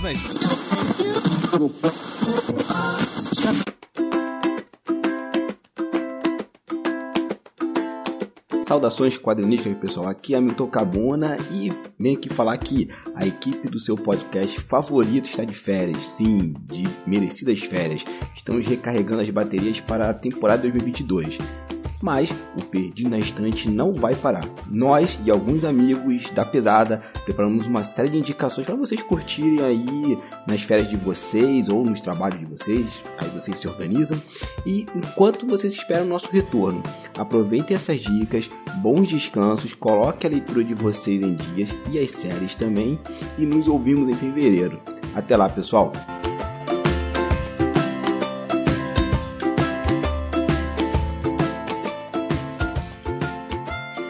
Na Saudações quadrinísticas, pessoal. Aqui é Milton Cabona e venho aqui falar que a equipe do seu podcast favorito está de férias. Sim, de merecidas férias. Estamos recarregando as baterias para a temporada 2022 mas o Perdido na Estante não vai parar. Nós e alguns amigos da pesada preparamos uma série de indicações para vocês curtirem aí nas férias de vocês ou nos trabalhos de vocês, aí vocês se organizam. E enquanto vocês esperam o nosso retorno, aproveitem essas dicas, bons descansos, coloque a leitura de vocês em dias e as séries também e nos ouvimos em fevereiro. Até lá, pessoal!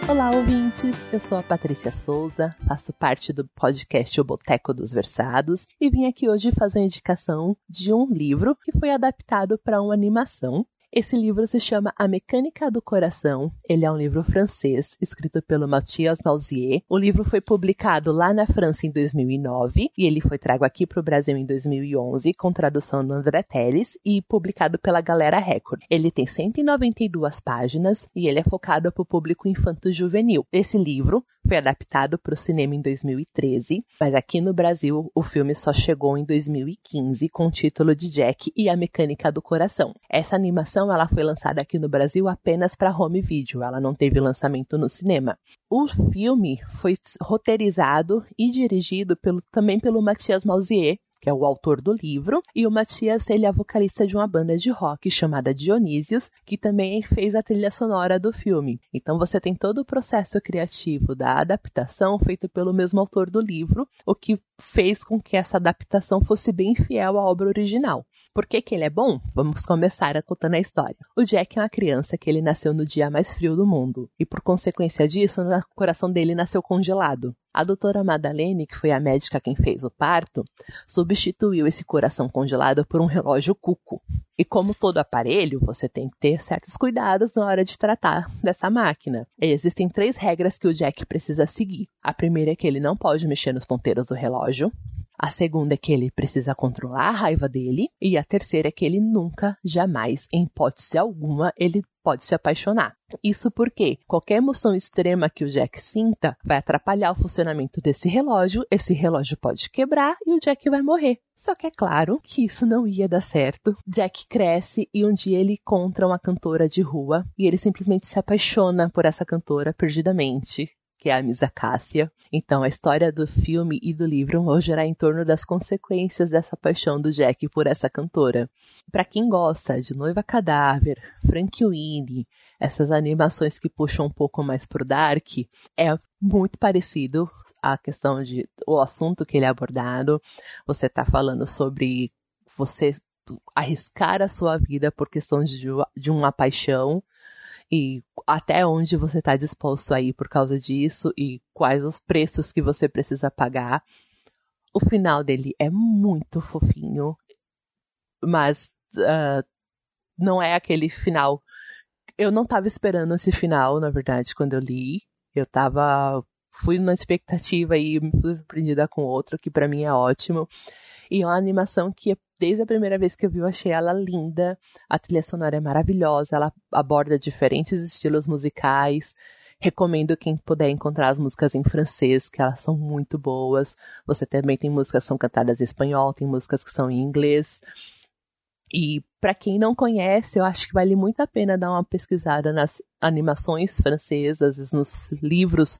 Olá, ouvintes! Eu sou a Patrícia Souza, faço parte do podcast O Boteco dos Versados e vim aqui hoje fazer a indicação de um livro que foi adaptado para uma animação esse livro se chama A Mecânica do Coração. Ele é um livro francês, escrito pelo Mathias Malzier. O livro foi publicado lá na França em 2009 e ele foi trago aqui para o Brasil em 2011 com tradução do André Teles e publicado pela Galera Record. Ele tem 192 páginas e ele é focado para o público infanto-juvenil. Esse livro foi adaptado para o cinema em 2013, mas aqui no Brasil o filme só chegou em 2015 com o título de Jack e a Mecânica do Coração. Essa animação ela foi lançada aqui no Brasil apenas para home video, ela não teve lançamento no cinema. O filme foi roteirizado e dirigido pelo, também pelo Mathias Malzier, que é o autor do livro, e o Matias, ele é vocalista de uma banda de rock chamada Dionísios, que também fez a trilha sonora do filme. Então você tem todo o processo criativo da adaptação feito pelo mesmo autor do livro, o que fez com que essa adaptação fosse bem fiel à obra original. Por que, que ele é bom? Vamos começar contando a história. O Jack é uma criança que ele nasceu no dia mais frio do mundo, e por consequência disso, o coração dele nasceu congelado. A doutora Madalene, que foi a médica quem fez o parto, substituiu esse coração congelado por um relógio cuco. E como todo aparelho, você tem que ter certos cuidados na hora de tratar dessa máquina. Existem três regras que o Jack precisa seguir. A primeira é que ele não pode mexer nos ponteiros do relógio. A segunda é que ele precisa controlar a raiva dele. E a terceira é que ele nunca, jamais, em hipótese alguma, ele pode se apaixonar. Isso porque qualquer emoção extrema que o Jack sinta vai atrapalhar o funcionamento desse relógio, esse relógio pode quebrar e o Jack vai morrer. Só que é claro que isso não ia dar certo. Jack cresce e um dia ele encontra uma cantora de rua e ele simplesmente se apaixona por essa cantora perdidamente que é a Misa Cássia. Então, a história do filme e do livro vão girar em torno das consequências dessa paixão do Jack por essa cantora. Para quem gosta de Noiva Cadáver, Frank Winnie, essas animações que puxam um pouco mais pro dark, é muito parecido a questão de o assunto que ele é abordado. Você está falando sobre você arriscar a sua vida por questão de, de uma paixão e até onde você está disposto a ir por causa disso e quais os preços que você precisa pagar. O final dele é muito fofinho, mas uh, não é aquele final. Eu não estava esperando esse final, na verdade, quando eu li. Eu tava. Fui numa expectativa e me surpreendida com outro, que para mim é ótimo. E é uma animação que desde a primeira vez que eu vi, eu achei ela linda. A trilha sonora é maravilhosa, ela aborda diferentes estilos musicais. Recomendo quem puder encontrar as músicas em francês, que elas são muito boas. Você também tem músicas que são cantadas em espanhol, tem músicas que são em inglês. E para quem não conhece, eu acho que vale muito a pena dar uma pesquisada nas animações francesas, nos livros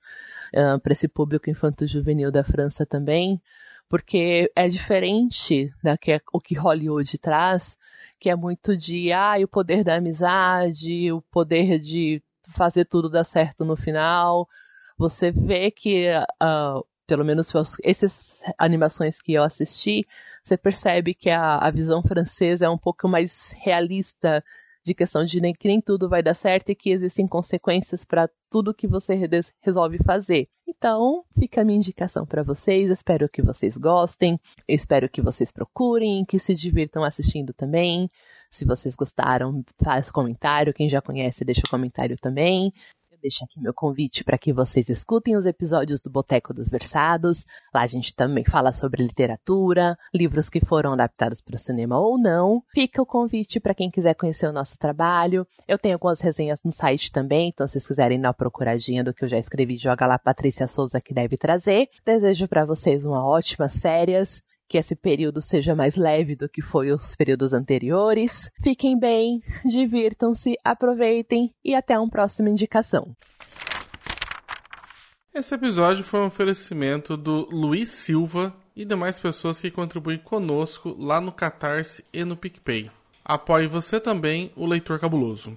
uh, ah, para esse público infanto-juvenil da França também, porque é diferente da que o que Hollywood traz, que é muito de ah, o poder da amizade, o poder de fazer tudo dar certo no final. Você vê que, uh, pelo menos essas animações que eu assisti, você percebe que a, a visão francesa é um pouco mais realista de questão de nem, que nem tudo vai dar certo e que existem consequências para tudo que você resolve fazer. Então, fica a minha indicação para vocês. Espero que vocês gostem. espero que vocês procurem, que se divirtam assistindo também. Se vocês gostaram, faz comentário. Quem já conhece, deixa o comentário também. Deixar aqui meu convite para que vocês escutem os episódios do Boteco dos Versados. Lá a gente também fala sobre literatura, livros que foram adaptados para o cinema ou não. Fica o convite para quem quiser conhecer o nosso trabalho. Eu tenho algumas resenhas no site também, então se vocês quiserem dar uma procuradinha do que eu já escrevi, joga lá Patrícia Souza que deve trazer. Desejo para vocês uma ótimas férias que esse período seja mais leve do que foi os períodos anteriores. Fiquem bem, divirtam-se, aproveitem e até uma próxima indicação. Esse episódio foi um oferecimento do Luiz Silva e demais pessoas que contribuem conosco lá no Catarse e no PicPay. Apoie você também, o Leitor Cabuloso.